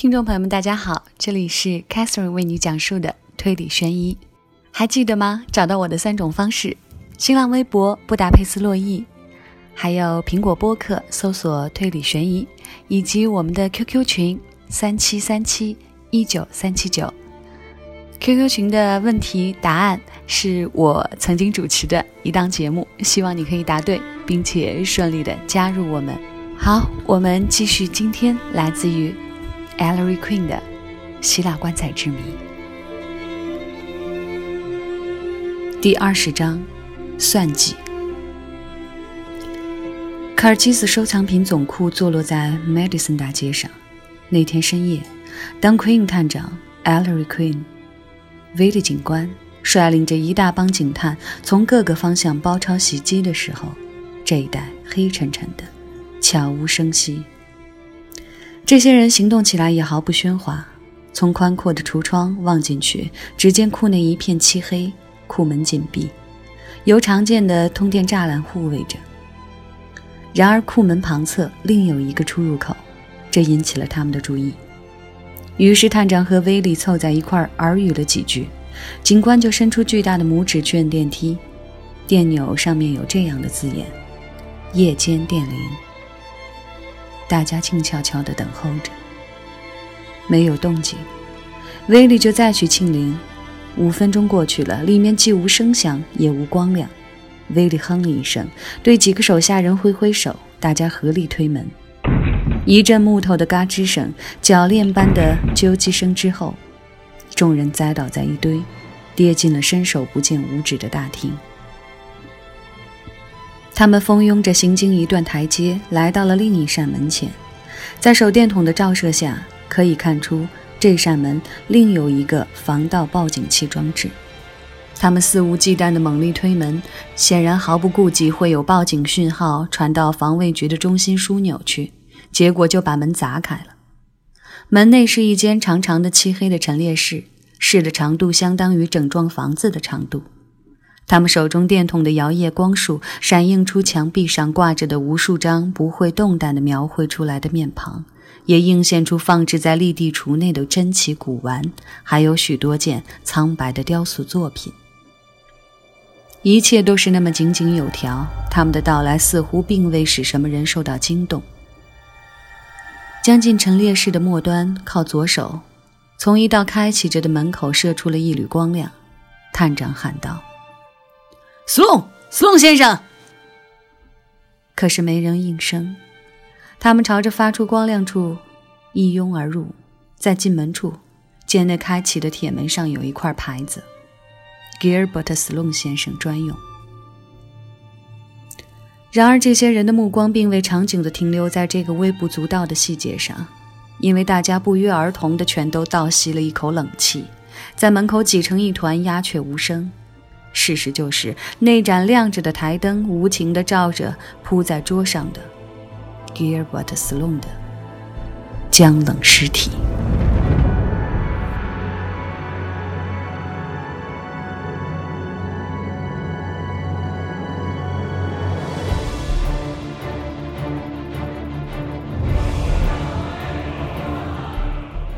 听众朋友们，大家好，这里是 Catherine 为你讲述的推理悬疑，还记得吗？找到我的三种方式：新浪微博布达佩斯洛伊，还有苹果播客搜索推理悬疑，以及我们的 QQ 群三七三七一九三七九。QQ 群的问题答案是我曾经主持的一档节目，希望你可以答对，并且顺利的加入我们。好，我们继续今天来自于。Ellery Queen 的希腊棺材之谜，第二十章算计。卡尔基斯收藏品总库坐落在 Madison 大街上。那天深夜，当 Queen 探长 Ellery Queen、威利警官率领着一大帮警探从各个方向包抄袭击的时候，这一带黑沉沉的，悄无声息。这些人行动起来也毫不喧哗。从宽阔的橱窗望进去，只见库内一片漆黑，库门紧闭，由常见的通电栅栏护卫着。然而，库门旁侧另有一个出入口，这引起了他们的注意。于是，探长和威利凑在一块儿耳语了几句，警官就伸出巨大的拇指去摁电梯，电钮上面有这样的字眼：“夜间电铃。”大家静悄悄地等候着，没有动静。威利就再去庆铃。五分钟过去了，里面既无声响，也无光亮。威利哼了一声，对几个手下人挥挥手，大家合力推门。一阵木头的嘎吱声、铰链般的啾唧声之后，众人栽倒在一堆，跌进了伸手不见五指的大厅。他们蜂拥着行经一段台阶，来到了另一扇门前。在手电筒的照射下，可以看出这扇门另有一个防盗报警器装置。他们肆无忌惮地猛力推门，显然毫不顾及会有报警讯号传到防卫局的中心枢纽去，结果就把门砸开了。门内是一间长长的漆黑的陈列室，室的长度相当于整幢房子的长度。他们手中电筒的摇曳光束，闪映出墙壁上挂着的无数张不会动弹的描绘出来的面庞，也映现出放置在立地橱内的珍奇古玩，还有许多件苍白的雕塑作品。一切都是那么井井有条，他们的到来似乎并未使什么人受到惊动。将近陈列室的末端，靠左手，从一道开启着的门口射出了一缕光亮。探长喊道。斯隆，斯隆先生。可是没人应声。他们朝着发出光亮处一拥而入，在进门处，见那开启的铁门上有一块牌子：“Gilbert 斯隆先生专用。”然而，这些人的目光并未长久地停留在这个微不足道的细节上，因为大家不约而同地全都倒吸了一口冷气，在门口挤成一团，鸦雀无声。事实就是，那盏亮着的台灯无情地照着铺在桌上的 Gilbert Sloan 的僵冷尸体。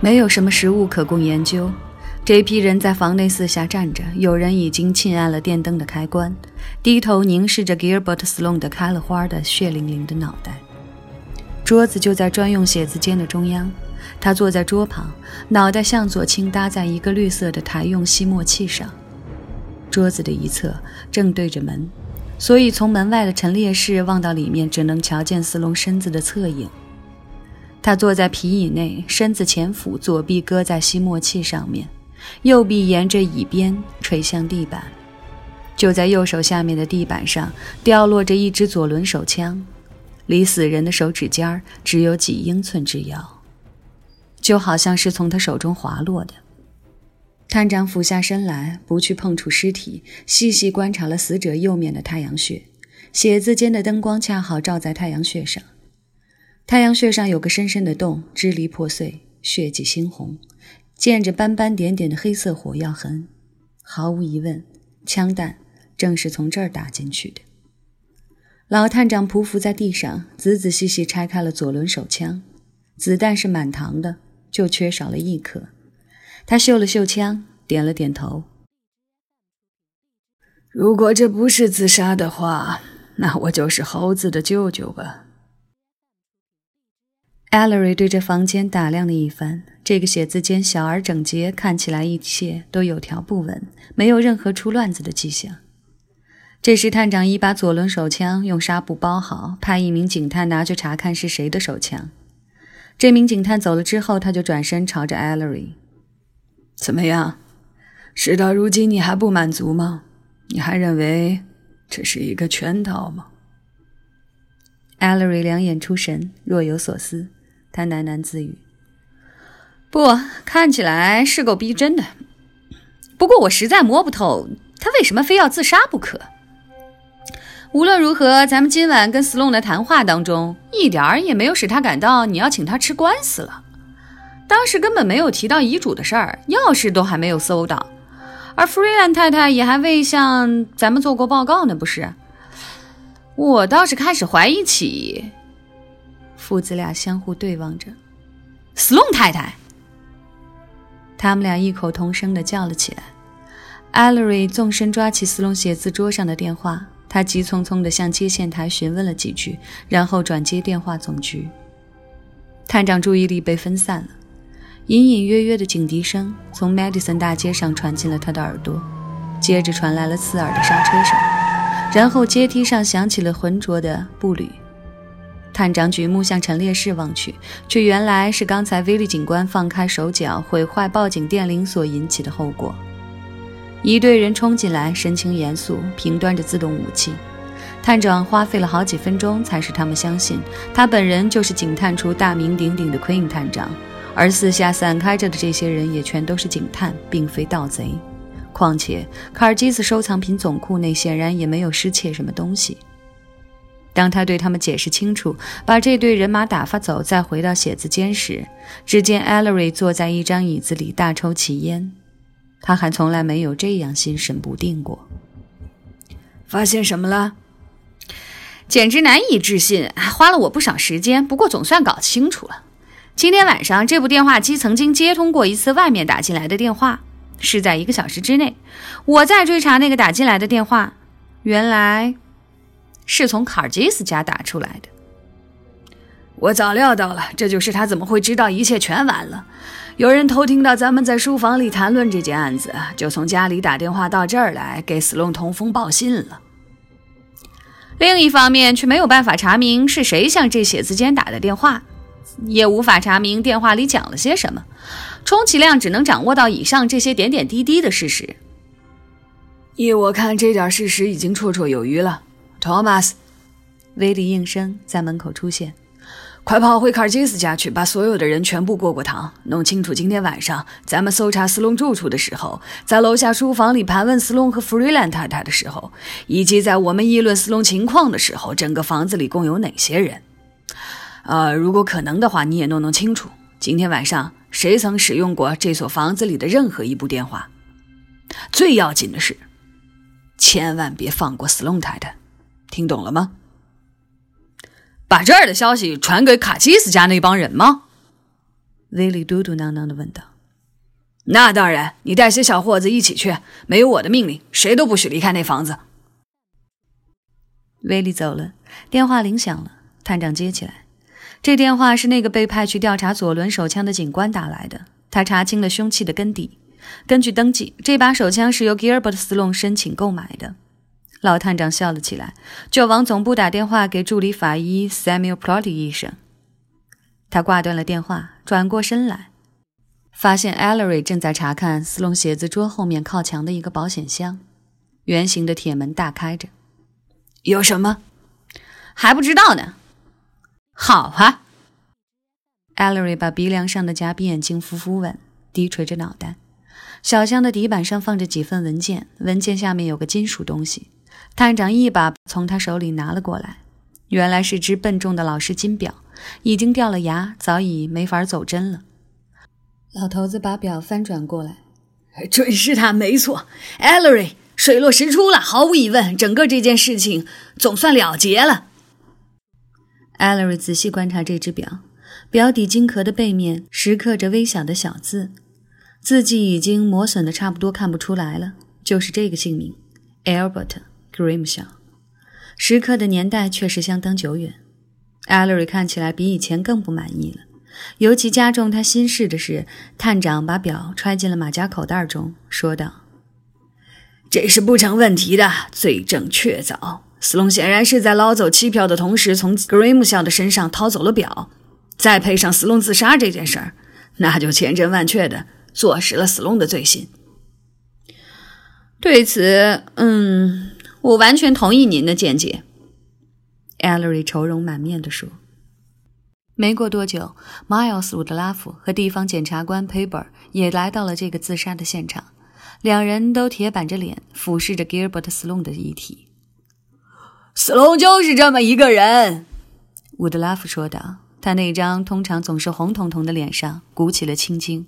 没有什么食物可供研究。这批人在房内四下站着，有人已经沁按了电灯的开关，低头凝视着 Gilbert Sloan 的开了花的血淋淋的脑袋。桌子就在专用写字间的中央，他坐在桌旁，脑袋向左倾搭在一个绿色的台用吸墨器上。桌子的一侧正对着门，所以从门外的陈列室望到里面，只能瞧见斯隆身子的侧影。他坐在皮椅内，身子前俯，左臂搁在吸墨器上面。右臂沿着椅边垂向地板，就在右手下面的地板上掉落着一支左轮手枪，离死人的手指尖儿只有几英寸之遥，就好像是从他手中滑落的。探长俯下身来，不去碰触尸体，细细观察了死者右面的太阳穴。写字间的灯光恰好照在太阳穴上，太阳穴上有个深深的洞，支离破碎，血迹猩红。见着斑斑点点的黑色火药痕，毫无疑问，枪弹正是从这儿打进去的。老探长匍匐在地上，仔仔细细拆开了左轮手枪，子弹是满膛的，就缺少了一颗。他嗅了嗅枪，点了点头。如果这不是自杀的话，那我就是猴子的舅舅吧。艾勒瑞对着房间打量了一番，这个写字间小而整洁，看起来一切都有条不紊，没有任何出乱子的迹象。这时，探长一把左轮手枪用纱布包好，派一名警探拿去查看是谁的手枪。这名警探走了之后，他就转身朝着艾勒瑞：“怎么样？事到如今，你还不满足吗？你还认为这是一个圈套吗？”艾勒瑞两眼出神，若有所思。他喃喃自语：“不，看起来是够逼真的。不过我实在摸不透他为什么非要自杀不可。无论如何，咱们今晚跟斯隆的谈话当中，一点儿也没有使他感到你要请他吃官司了。当时根本没有提到遗嘱的事儿，钥匙都还没有搜到，而弗瑞兰太太也还未向咱们做过报告呢，不是？我倒是开始怀疑起……”父子俩相互对望着，斯隆太太。他们俩异口同声地叫了起来。艾勒瑞纵身抓起斯隆写字桌上的电话，他急匆匆地向接线台询问了几句，然后转接电话总局。探长注意力被分散了，隐隐约约的警笛声从 Madison 大街上传进了他的耳朵，接着传来了刺耳的刹车声，然后阶梯上响起了浑浊的步履。探长举目向陈列室望去，却原来是刚才威利警官放开手脚毁坏报警电铃所引起的后果。一队人冲进来，神情严肃，平端着自动武器。探长花费了好几分钟，才使他们相信他本人就是警探处大名鼎鼎的 Queen 探长，而四下散开着的这些人也全都是警探，并非盗贼。况且，卡尔基斯收藏品总库内显然也没有失窃什么东西。当他对他们解释清楚，把这队人马打发走，再回到写字间时，只见艾 l l e r y 坐在一张椅子里大抽起烟。他还从来没有这样心神不定过。发现什么了？简直难以置信，花了我不少时间，不过总算搞清楚了。今天晚上，这部电话机曾经接通过一次外面打进来的电话，是在一个小时之内。我在追查那个打进来的电话，原来。是从卡尔基斯家打出来的。我早料到了，这就是他怎么会知道一切全完了。有人偷听到咱们在书房里谈论这件案子，就从家里打电话到这儿来给斯隆通风报信了。另一方面，却没有办法查明是谁向这写字间打的电话，也无法查明电话里讲了些什么，充其量只能掌握到以上这些点点滴滴的事实。依我看，这点事实已经绰绰有余了。Thomas，威利应声在门口出现。快跑回卡尔基斯家去，把所有的人全部过过堂，弄清楚今天晚上咱们搜查斯隆住处的时候，在楼下书房里盘问斯隆和弗瑞兰太太的时候，以及在我们议论斯隆情况的时候，整个房子里共有哪些人？呃，如果可能的话，你也弄弄清楚，今天晚上谁曾使用过这所房子里的任何一部电话。最要紧的是，千万别放过斯隆太太。听懂了吗？把这儿的消息传给卡基斯家那帮人吗？威利嘟嘟囔囔的问道。那当然，你带些小伙子一起去，没有我的命令，谁都不许离开那房子。威利走了，电话铃响了，探长接起来。这电话是那个被派去调查左轮手枪的警官打来的，他查清了凶器的根底。根据登记，这把手枪是由 Gilbert Sloan 申请购买的。老探长笑了起来，就往总部打电话给助理法医 Samuel Plotty 医生。他挂断了电话，转过身来，发现 Ellery 正在查看斯隆写字桌后面靠墙的一个保险箱，圆形的铁门大开着。有什么？还不知道呢。好啊。Ellery 把鼻梁上的夹鼻眼镜扶扶稳，低垂着脑袋。小箱的底板上放着几份文件，文件下面有个金属东西。探长一把从他手里拿了过来，原来是只笨重的老式金表，已经掉了牙，早已没法走针了。老头子把表翻转过来，准是他，没错，Ellery，水落石出了，毫无疑问，整个这件事情总算了结了。Ellery 仔细观察这只表，表底金壳的背面石刻着微小的小字，字迹已经磨损的差不多看不出来了。就是这个姓名，Albert Grimshaw。石刻的年代确实相当久远。Allery 看起来比以前更不满意了。尤其加重他心事的是，探长把表揣进了马甲口袋中，说道：“这是不成问题的，罪证确凿。斯隆显然是在捞走期票的同时，从格瑞姆校的身上掏走了表。再配上斯隆自杀这件事儿，那就千真万确的坐实了斯隆的罪行。对此，嗯，我完全同意您的见解。” Ellery 愁容满面地说。没过多久，Miles 伍德拉夫和地方检察官 Paper 也来到了这个自杀的现场，两人都铁板着脸，俯视着 Gilbert Sloan 的遗体。斯隆就是这么一个人，伍德拉夫说道。他那张通常总是红彤彤的脸上鼓起了青筋。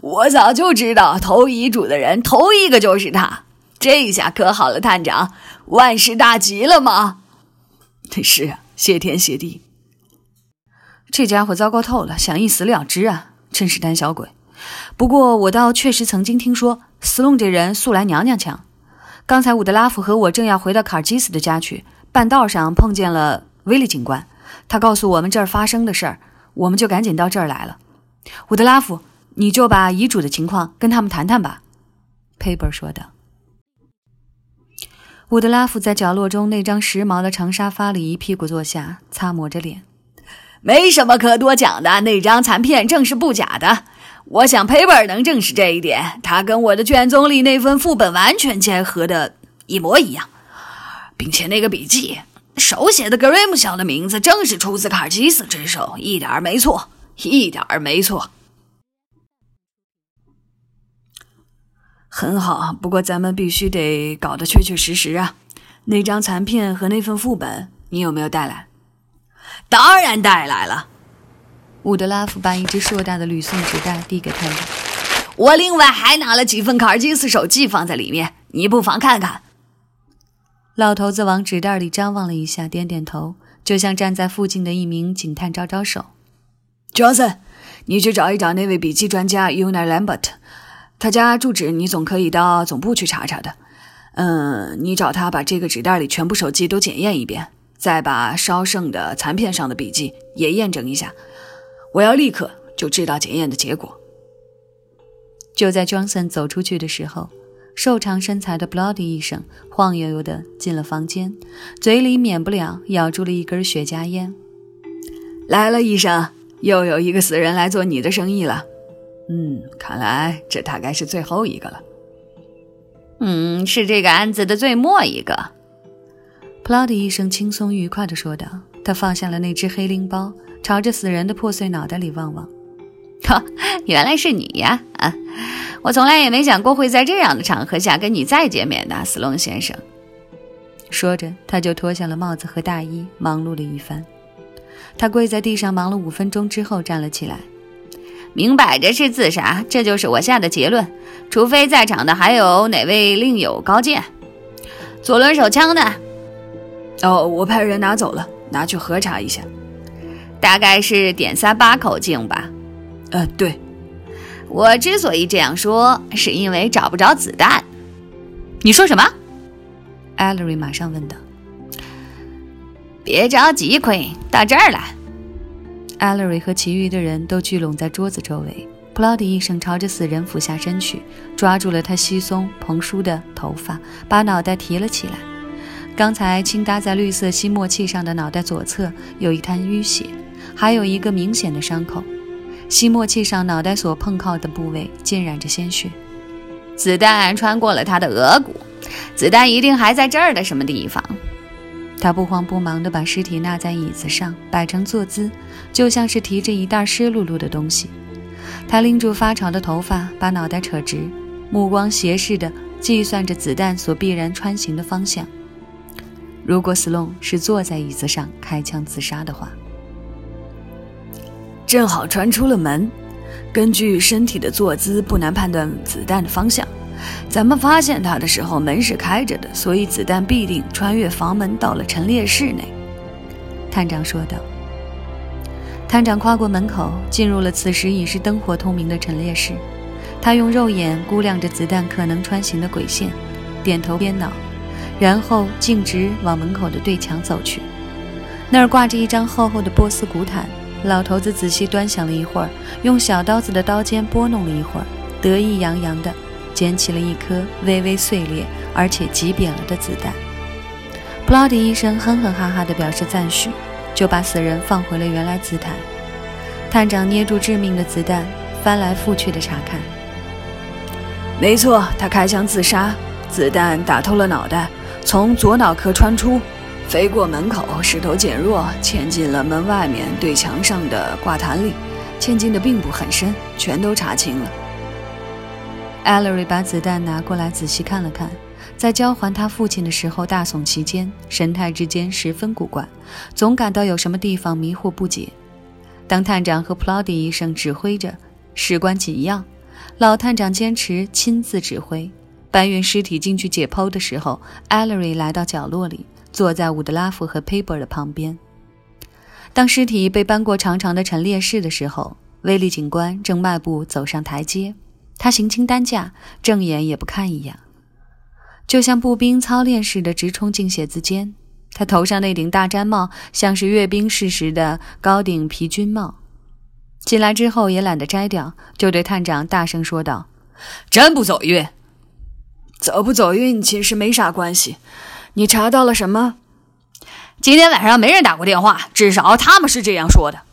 我早就知道投遗嘱的人头一个就是他，这下可好了，探长，万事大吉了吗？是啊，谢天谢地。这家伙糟糕透了，想一死了之啊！真是胆小鬼。不过我倒确实曾经听说，斯隆这人素来娘娘腔。刚才伍德拉夫和我正要回到卡尔基斯的家去，半道上碰见了威利警官，他告诉我们这儿发生的事儿，我们就赶紧到这儿来了。伍德拉夫，你就把遗嘱的情况跟他们谈谈吧。”佩伯说道。伍德拉夫在角落中那张时髦的长沙发里一屁股坐下，擦抹着脸。没什么可多讲的，那张残片正是不假的。我想赔本能证实这一点，它跟我的卷宗里那份副本完全结合的一模一样，并且那个笔记手写的格瑞姆小的名字正是出自卡尔基斯之手，一点没错，一点没错。很好，不过咱们必须得搞得确确实实啊。那张残片和那份副本，你有没有带来？当然带来了。伍德拉夫把一只硕大的铝送纸袋递给探长。我另外还拿了几份卡尔金斯手记放在里面，你不妨看看。老头子往纸袋里张望了一下，点点头，就向站在附近的一名警探招招手：“Johnson，你去找一找那位笔记专家 Una Lambert，他家住址你总可以到总部去查查的。嗯，你找他把这个纸袋里全部手机都检验一遍。”再把烧剩的残片上的笔记也验证一下，我要立刻就知道检验的结果。就在 Johnson 走出去的时候，瘦长身材的 Bloody 医生晃悠悠的进了房间，嘴里免不了咬住了一根雪茄烟。来了，医生，又有一个死人来做你的生意了。嗯，看来这大概是最后一个了。嗯，是这个案子的最末一个。普拉迪医生轻松愉快地说道：“他放下了那只黑拎包，朝着死人的破碎脑袋里望望。哈，原来是你呀！啊，我从来也没想过会在这样的场合下跟你再见面的，斯隆先生。”说着，他就脱下了帽子和大衣，忙碌了一番。他跪在地上忙了五分钟之后站了起来。明摆着是自杀，这就是我下的结论。除非在场的还有哪位另有高见。左轮手枪呢？哦，我派人拿走了，拿去核查一下，大概是点三八口径吧。呃，对，我之所以这样说，是因为找不着子弹。你说什么？艾莉马上问道。别着急，Queen，到这儿来。艾瑞和其余的人都聚拢在桌子周围。普劳迪医生朝着死人俯下身去，抓住了他稀松蓬疏的头发，把脑袋提了起来。刚才轻搭在绿色吸墨器上的脑袋左侧有一滩淤血，还有一个明显的伤口。吸墨器上脑袋所碰靠的部位浸染着鲜血。子弹穿过了他的额骨，子弹一定还在这儿的什么地方。他不慌不忙地把尸体纳在椅子上，摆成坐姿，就像是提着一袋湿漉漉的东西。他拎住发潮的头发，把脑袋扯直，目光斜视地计算着子弹所必然穿行的方向。如果斯隆是坐在椅子上开枪自杀的话，正好穿出了门。根据身体的坐姿，不难判断子弹的方向。咱们发现他的时候，门是开着的，所以子弹必定穿越房门到了陈列室内。探长说道。探长跨过门口，进入了此时已是灯火通明的陈列室。他用肉眼估量着子弹可能穿行的轨线，点头边脑，然后径直往门口的对墙走去。那儿挂着一张厚厚的波斯古毯，老头子仔细端详了一会儿，用小刀子的刀尖拨弄了一会儿，得意洋洋地捡起了一颗微微碎裂而且挤扁了的子弹。布劳迪医生哼哼哈哈地表示赞许，就把死人放回了原来姿态。探长捏住致命的子弹，翻来覆去地查看。没错，他开枪自杀，子弹打透了脑袋，从左脑壳穿出，飞过门口，势头减弱，嵌进了门外面对墙上的挂毯里，嵌进的并不很深，全都查清了。艾勒瑞把子弹拿过来仔细看了看，在交还他父亲的时候大耸其肩，神态之间十分古怪，总感到有什么地方迷惑不解。当探长和普劳迪医生指挥着，事关紧要。老探长坚持亲自指挥，搬运尸体进去解剖的时候，艾勒瑞来到角落里，坐在伍德拉夫和 Paper 的旁边。当尸体被搬过长长的陈列室的时候，威利警官正迈步走上台阶，他行清担架，正眼也不看一眼，就像步兵操练似的直冲进写字间。他头上那顶大毡帽像是阅兵式时的高顶皮军帽。进来之后也懒得摘掉，就对探长大声说道：“真不走运，走不走运其实没啥关系。你查到了什么？今天晚上没人打过电话，至少他们是这样说的。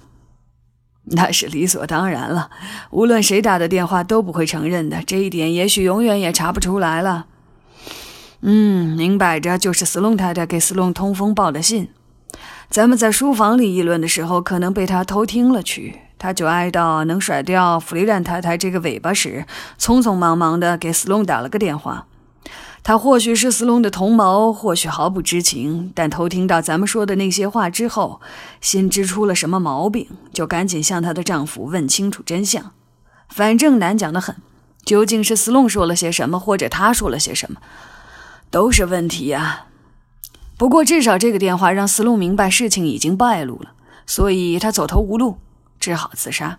那是理所当然了，无论谁打的电话都不会承认的。这一点也许永远也查不出来了。嗯，明摆着就是斯隆太太给斯隆通风报的信。咱们在书房里议论的时候，可能被他偷听了去。”他就哀悼能甩掉弗里兰太太这个尾巴时，匆匆忙忙地给斯隆打了个电话。他或许是斯隆的同谋，或许毫不知情，但偷听到咱们说的那些话之后，心知出了什么毛病，就赶紧向她的丈夫问清楚真相。反正难讲的很，究竟是斯隆说了些什么，或者他说了些什么，都是问题呀。不过至少这个电话让斯隆明白事情已经败露了，所以他走投无路。只好自杀。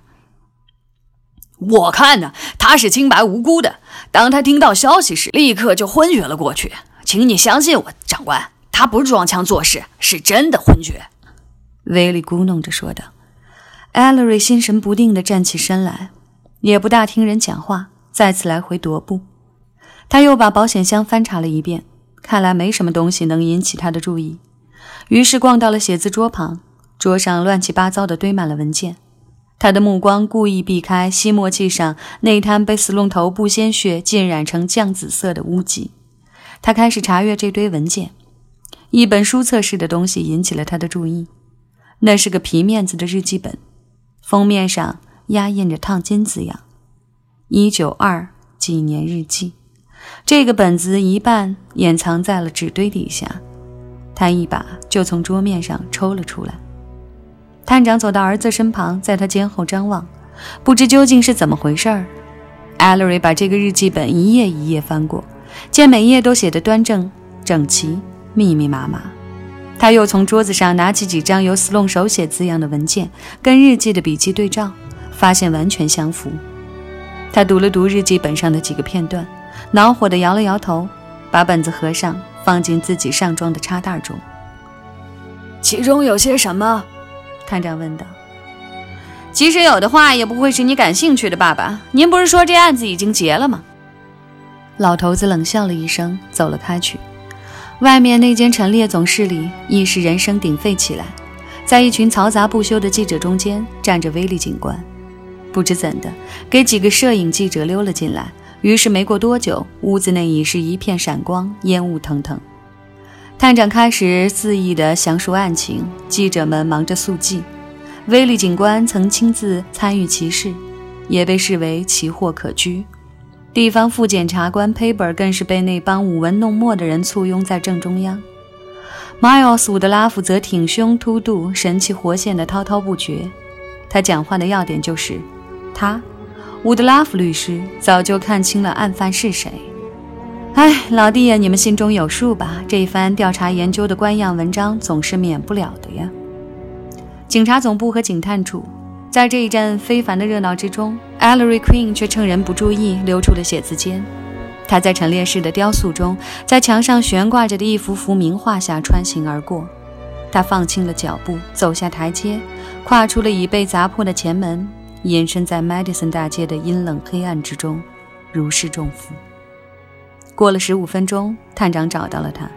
我看呢，他是清白无辜的。当他听到消息时，立刻就昏厥了过去。请你相信我，长官，他不是装腔作势，是真的昏厥。”威利咕哝着说道。艾勒瑞心神不定地站起身来，也不大听人讲话，再次来回踱步。他又把保险箱翻查了一遍，看来没什么东西能引起他的注意，于是逛到了写字桌旁，桌上乱七八糟地堆满了文件。他的目光故意避开吸墨器上那滩被死龙头部鲜血浸染成酱紫色的污迹。他开始查阅这堆文件，一本书册式的东西引起了他的注意。那是个皮面子的日记本，封面上压印着烫金字样：“一九二几年日记。”这个本子一半掩藏在了纸堆底下，他一把就从桌面上抽了出来。探长走到儿子身旁，在他肩后张望，不知究竟是怎么回事儿。艾勒瑞把这个日记本一页一页翻过，见每页都写得端正、整齐、密密麻麻。他又从桌子上拿起几张由斯隆手写字样的文件，跟日记的笔记对照，发现完全相符。他读了读日记本上的几个片段，恼火地摇了摇头，把本子合上，放进自己上装的插袋中。其中有些什么？探长问道：“即使有的话，也不会是你感兴趣的，爸爸。您不是说这案子已经结了吗？”老头子冷笑了一声，走了开去。外面那间陈列总室里，一时人声鼎沸起来。在一群嘈杂不休的记者中间，站着威利警官，不知怎的，给几个摄影记者溜了进来。于是没过多久，屋子内已是一片闪光，烟雾腾腾。探长开始肆意地详述案情，记者们忙着速记。威利警官曾亲自参与其事，也被视为奇货可居。地方副检察官 Paper 更是被那帮舞文弄墨的人簇拥在正中央。Miles 伍德拉夫则挺胸凸肚，神气活现地滔滔不绝。他讲话的要点就是，他，伍德拉夫律师早就看清了案犯是谁。哎，老弟呀，你们心中有数吧？这一番调查研究的官样文章总是免不了的呀。警察总部和警探处，在这一阵非凡的热闹之中，Ellery Queen 却趁人不注意溜出了写字间。他在陈列室的雕塑中，在墙上悬挂着的一幅幅名画下穿行而过。他放轻了脚步，走下台阶，跨出了已被砸破的前门，隐身在 Madison 大街的阴冷黑暗之中，如释重负。过了十五分钟，探长找到了他。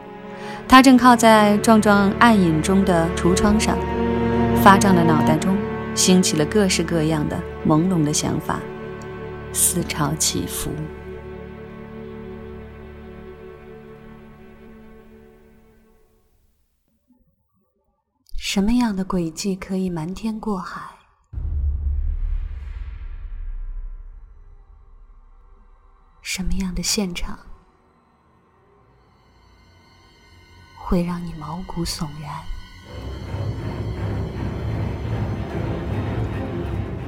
他正靠在壮壮暗影中的橱窗上，发胀的脑袋中兴起了各式各样的朦胧的想法，思潮起伏。什么样的轨迹可以瞒天过海？什么样的现场？会让你毛骨悚然。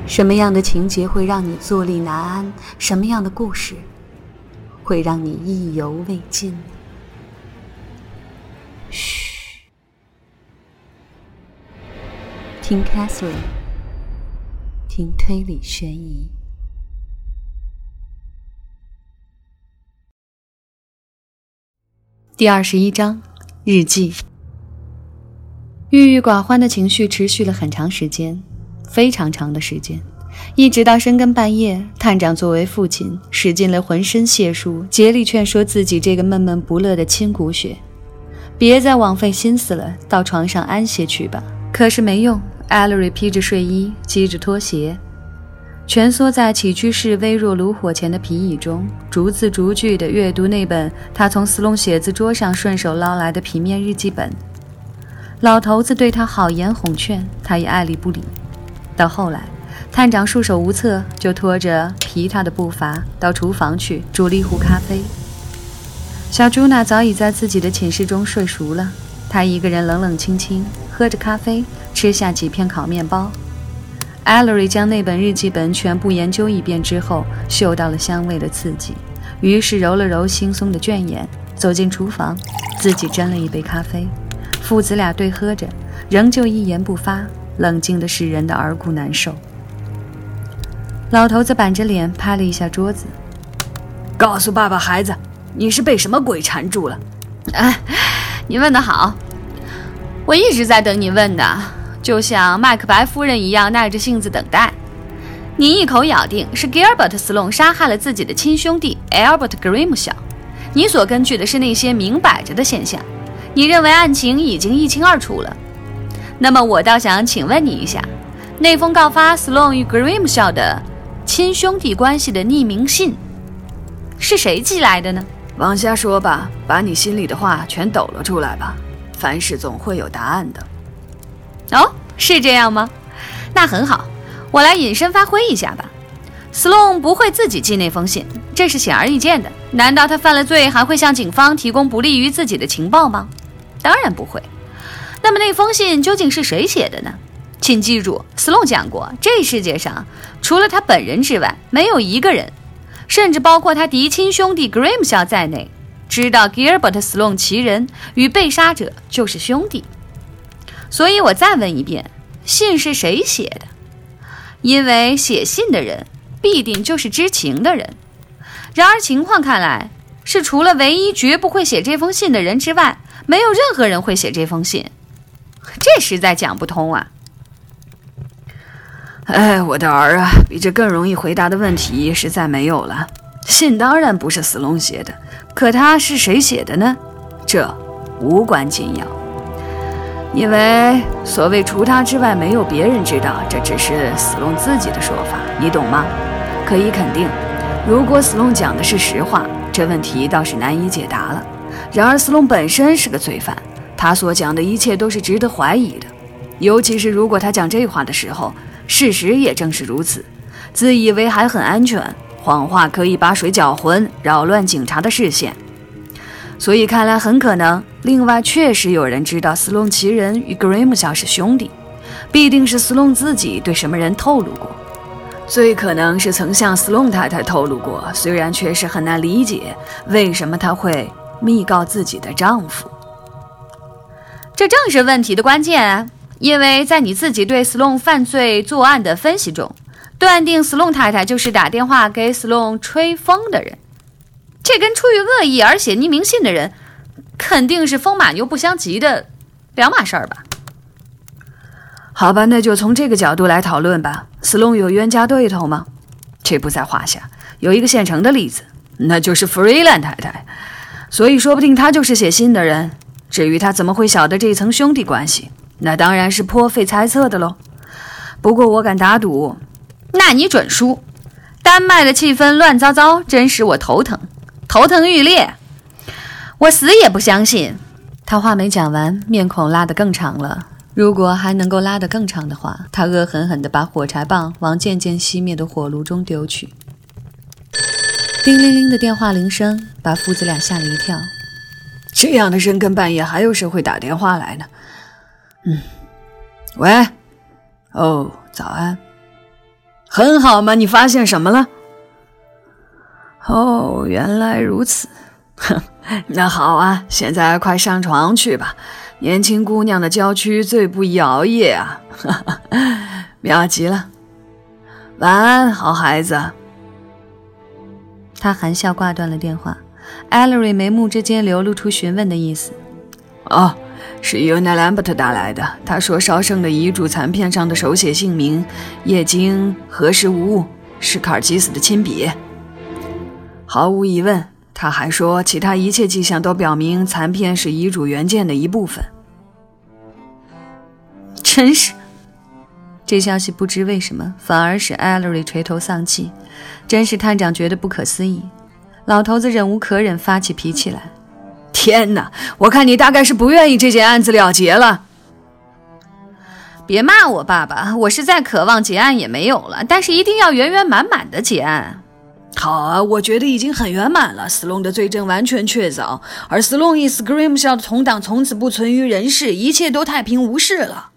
什么样的情节会让你坐立难安？什么样的故事会让你意犹未尽？嘘，听 Catherine，听推理悬疑。第二十一章。日记，郁郁寡欢的情绪持续了很长时间，非常长的时间，一直到深更半夜。探长作为父亲，使尽了浑身解数，竭力劝说自己这个闷闷不乐的亲骨血，别再枉费心思了，到床上安歇去吧。可是没用艾莉披着睡衣，系着拖鞋。蜷缩在起居室微弱炉火前的皮椅中，逐字逐句地阅读那本他从斯隆写字桌上顺手捞来的皮面日记本。老头子对他好言哄劝，他也爱理不理。到后来，探长束手无策，就拖着疲沓的步伐到厨房去煮了一壶咖啡。小朱娜早已在自己的寝室中睡熟了，她一个人冷冷清清喝着咖啡，吃下几片烤面包。Ellery 将那本日记本全部研究一遍之后，嗅到了香味的刺激，于是揉了揉惺忪的倦眼，走进厨房，自己斟了一杯咖啡。父子俩对喝着，仍旧一言不发，冷静的使人的耳骨难受。老头子板着脸拍了一下桌子：“告诉爸爸，孩子，你是被什么鬼缠住了？”“哎，你问的好，我一直在等你问的。”就像麦克白夫人一样耐着性子等待，你一口咬定是 Gilbert Sloane 杀害了自己的亲兄弟 Albert Grimshaw。你所根据的是那些明摆着的现象，你认为案情已经一清二楚了。那么我倒想请问你一下，那封告发 Sloane 与 Grimshaw 的亲兄弟关系的匿名信是谁寄来的呢？往下说吧，把你心里的话全抖了出来吧。凡事总会有答案的。哦，是这样吗？那很好，我来隐身发挥一下吧。Sloan 不会自己寄那封信，这是显而易见的。难道他犯了罪还会向警方提供不利于自己的情报吗？当然不会。那么那封信究竟是谁写的呢？请记住，Sloan 讲过，这世界上除了他本人之外，没有一个人，甚至包括他嫡亲兄弟 Grimshaw 在内，知道 Gilbert Sloan 其人与被杀者就是兄弟。所以我再问一遍，信是谁写的？因为写信的人必定就是知情的人。然而情况看来是，除了唯一绝不会写这封信的人之外，没有任何人会写这封信。这实在讲不通啊！哎，我的儿啊，比这更容易回答的问题实在没有了。信当然不是斯隆写的，可他是谁写的呢？这无关紧要。因为所谓除他之外没有别人知道，这只是斯隆自己的说法，你懂吗？可以肯定，如果斯隆讲的是实话，这问题倒是难以解答了。然而斯隆本身是个罪犯，他所讲的一切都是值得怀疑的，尤其是如果他讲这话的时候，事实也正是如此，自以为还很安全，谎话可以把水搅浑，扰乱警察的视线。所以看来很可能，另外确实有人知道斯隆其人与格瑞姆肖是兄弟，必定是斯隆自己对什么人透露过，最可能是曾向斯隆太太透露过。虽然确实很难理解为什么他会密告自己的丈夫，这正是问题的关键啊。因为在你自己对 Sloan 犯罪作案的分析中，断定 Sloan 太太就是打电话给 Sloan 吹风的人。这跟出于恶意而写匿名信的人，肯定是风马牛不相及的两码事儿吧？好吧，那就从这个角度来讨论吧。Sloan 有冤家对头吗？这不在话下。有一个现成的例子，那就是 Freeland 太太。所以说不定他就是写信的人。至于他怎么会晓得这层兄弟关系，那当然是颇费猜测的喽。不过我敢打赌，那你准输。丹麦的气氛乱糟糟，真使我头疼，头疼欲裂。我死也不相信。他话没讲完，面孔拉得更长了。如果还能够拉得更长的话，他恶狠狠地把火柴棒往渐渐熄灭的火炉中丢去。叮铃铃的电话铃声把父子俩吓了一跳。这样的深更半夜还有谁会打电话来呢？嗯，喂，哦，早安，很好嘛，你发现什么了？哦，原来如此，哼，那好啊，现在快上床去吧。年轻姑娘的娇躯最不宜熬夜啊，哈哈，妙极了。晚安，好孩子。他含笑挂断了电话。艾莉瑞眉目之间流露出询问的意思。哦，是 Una Lambert 打来的。他说烧剩的遗嘱残片上的手写姓名，液晶核实无误，是卡尔基斯的亲笔。毫无疑问。他还说，其他一切迹象都表明残片是遗嘱原件的一部分。真是，这消息不知为什么反而使艾莉瑞垂头丧气，真是探长觉得不可思议。老头子忍无可忍，发起脾气来。天哪！我看你大概是不愿意这件案子了结了。别骂我，爸爸，我是再渴望结案也没有了，但是一定要圆圆满满的结案。好啊，我觉得已经很圆满了。斯隆的罪证完全确凿，而斯隆与 Scream 校的同党从此不存于人世，一切都太平无事了。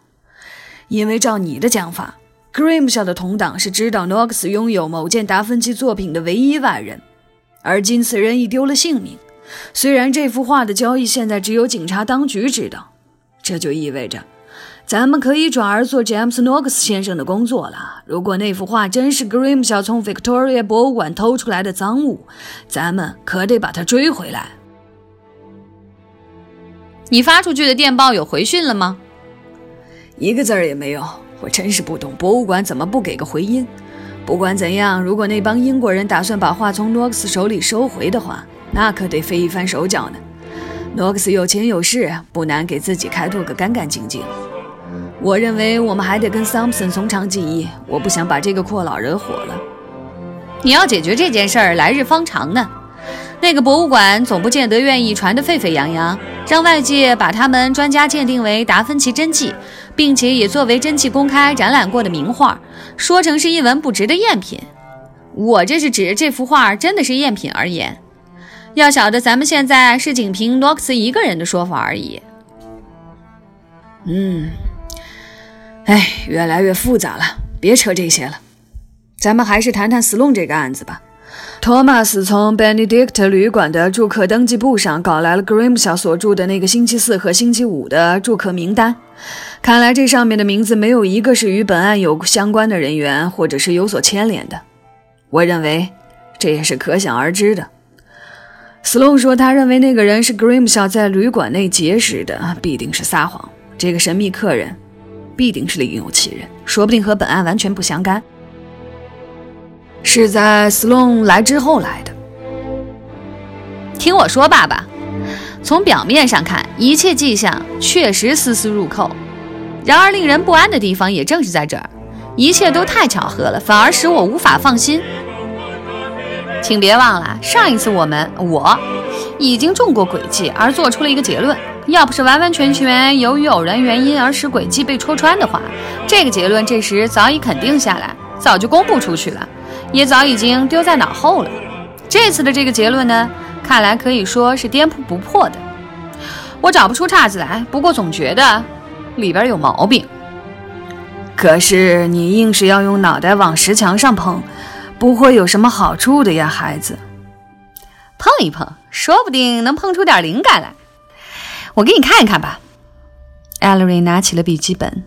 因为照你的讲法，Scream 校的同党是知道 Knox 拥有某件达芬奇作品的唯一外人。而今此人已丢了性命，虽然这幅画的交易现在只有警察当局知道，这就意味着咱们可以转而做 James Knox 先生的工作了。如果那幅画真是 Grimshaw 从 Victoria 博物馆偷出来的赃物，咱们可得把它追回来。你发出去的电报有回讯了吗？一个字儿也没有。我真是不懂博物馆怎么不给个回音。不管怎样，如果那帮英国人打算把画从诺克斯手里收回的话，那可得费一番手脚呢。诺克斯有钱有势，不难给自己开拓个干干净净。我认为我们还得跟桑普森从长计议，我不想把这个阔佬惹火了。你要解决这件事儿，来日方长呢。那个博物馆总不见得愿意传得沸沸扬扬，让外界把他们专家鉴定为达芬奇真迹，并且也作为真迹公开展览过的名画，说成是一文不值的赝品。我这是指这幅画真的是赝品而言。要晓得，咱们现在是仅凭诺克斯一个人的说法而已。嗯，哎，越来越复杂了，别扯这些了，咱们还是谈谈斯隆这个案子吧。托马斯从 Benedict 旅馆的住客登记簿上搞来了 Grimshaw 所住的那个星期四和星期五的住客名单。看来这上面的名字没有一个是与本案有相关的人员，或者是有所牵连的。我认为这也是可想而知的。Sloan 说，他认为那个人是 Grimshaw 在旅馆内结识的，必定是撒谎。这个神秘客人必定是另有其人，说不定和本案完全不相干。是在 Sloan 来之后来的。听我说，爸爸，从表面上看，一切迹象确实丝丝入扣。然而，令人不安的地方也正是在这儿，一切都太巧合了，反而使我无法放心。请别忘了，上一次我们我已经中过诡计，而做出了一个结论。要不是完完全全由于偶然原因而使诡计被戳穿的话，这个结论这时早已肯定下来，早就公布出去了。也早已经丢在脑后了。这次的这个结论呢，看来可以说是颠扑不破的。我找不出岔子来，不过总觉得里边有毛病。可是你硬是要用脑袋往石墙上碰，不会有什么好处的呀，孩子。碰一碰，说不定能碰出点灵感来。我给你看一看吧。艾 l 瑞拿起了笔记本，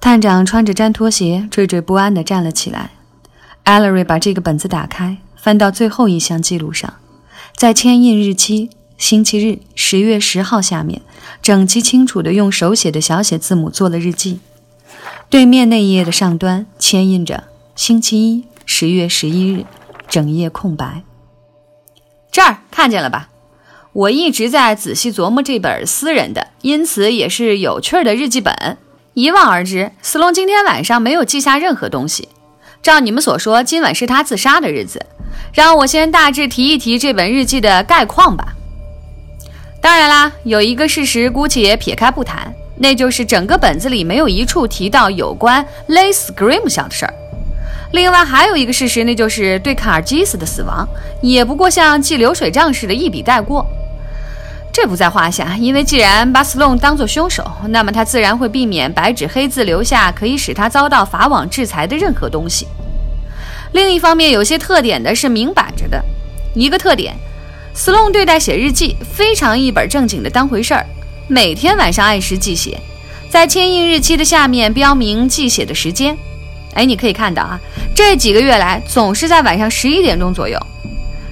探长穿着粘拖鞋，惴惴不安地站了起来。艾勒瑞把这个本子打开，翻到最后一项记录上，在签印日期星期日十月十号下面，整齐清楚地用手写的小写字母做了日记。对面那一页的上端签印着星期一十月十一日，整页空白。这儿看见了吧？我一直在仔细琢磨这本私人的，因此也是有趣的日记本。一望而知，斯隆今天晚上没有记下任何东西。照你们所说，今晚是他自杀的日子。让我先大致提一提这本日记的概况吧。当然啦，有一个事实姑且撇开不谈，那就是整个本子里没有一处提到有关勒死 Grimshaw 的事儿。另外还有一个事实，那就是对卡尔基斯的死亡，也不过像记流水账似的一笔带过。这不在话下，因为既然把斯隆当作凶手，那么他自然会避免白纸黑字留下可以使他遭到法网制裁的任何东西。另一方面，有些特点的是明摆着的。一个特点，斯隆对待写日记非常一本正经的当回事儿，每天晚上按时记写，在签印日期的下面标明记写的时间。哎，你可以看到啊，这几个月来总是在晚上十一点钟左右。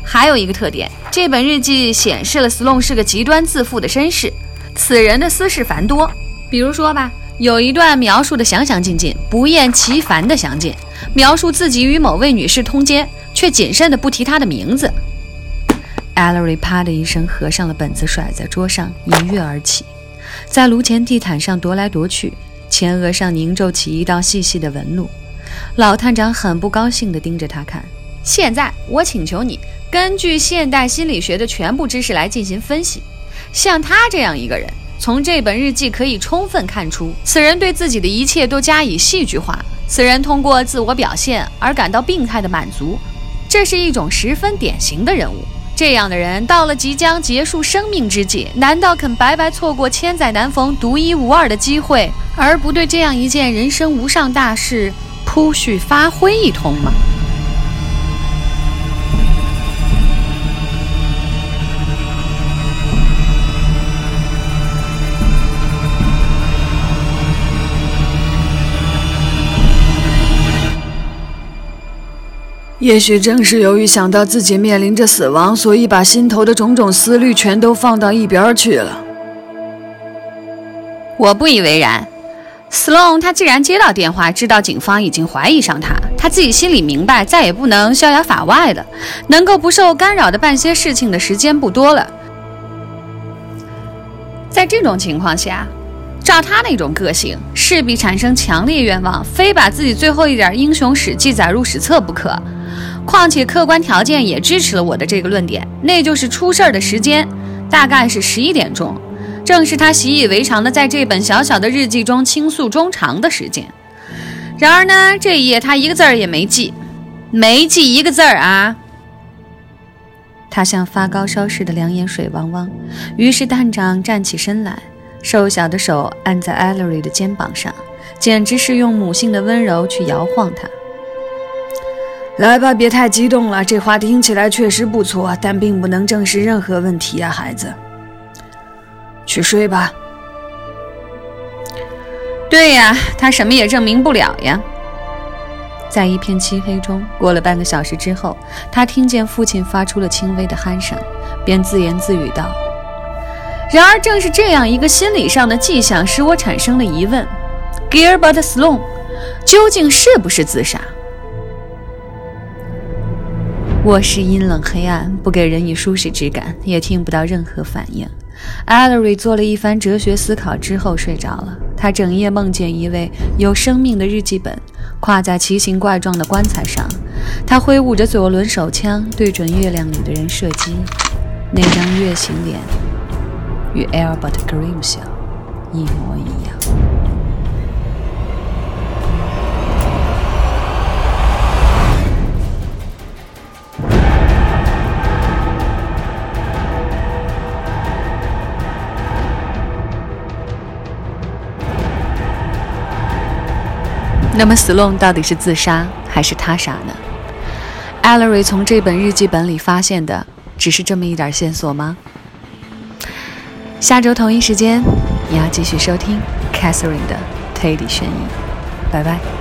还有一个特点，这本日记显示了斯隆是个极端自负的绅士。此人的私事繁多，比如说吧，有一段描述的详详尽尽、不厌其烦的详尽，描述自己与某位女士通奸，却谨慎的不提她的名字。艾勒瑞啪的一声合上了本子，甩在桌上，一跃而起，在炉前地毯上踱来踱去，前额上凝皱起一道细细的纹路。老探长很不高兴地盯着他看。现在我请求你。根据现代心理学的全部知识来进行分析，像他这样一个人，从这本日记可以充分看出，此人对自己的一切都加以戏剧化。此人通过自我表现而感到病态的满足，这是一种十分典型的人物。这样的人到了即将结束生命之际，难道肯白白错过千载难逢、独一无二的机会，而不对这样一件人生无上大事铺叙发挥一通吗？也许正是由于想到自己面临着死亡，所以把心头的种种思虑全都放到一边去了。我不以为然。斯隆他既然接到电话，知道警方已经怀疑上他，他自己心里明白，再也不能逍遥法外了。能够不受干扰的办些事情的时间不多了。在这种情况下，照他那种个性，势必产生强烈愿望，非把自己最后一点英雄史记载入史册不可。况且客观条件也支持了我的这个论点，那就是出事儿的时间大概是十一点钟，正是他习以为常的在这本小小的日记中倾诉衷肠的时间。然而呢，这一页他一个字儿也没记，没记一个字儿啊！他像发高烧似的，两眼水汪汪。于是探长站起身来，瘦小的手按在艾 l 瑞的肩膀上，简直是用母性的温柔去摇晃他。来吧，别太激动了。这话听起来确实不错，但并不能证实任何问题呀，孩子。去睡吧。对呀，他什么也证明不了呀。在一片漆黑中，过了半个小时之后，他听见父亲发出了轻微的鼾声，便自言自语道：“然而，正是这样一个心理上的迹象，使我产生了疑问：Gilbert Sloan 究竟是不是自杀？”卧室阴冷黑暗，不给人以舒适之感，也听不到任何反应。艾勒瑞做了一番哲学思考之后睡着了。他整夜梦见一位有生命的日记本跨在奇形怪状的棺材上，他挥舞着左轮手枪对准月亮里的人射击。那张月形脸与 Albert Grimshaw 一模一样。那么，斯隆到底是自杀还是他杀呢？？Allery 从这本日记本里发现的只是这么一点线索吗？下周同一时间，你要继续收听 Catherine 的推理悬疑。拜拜。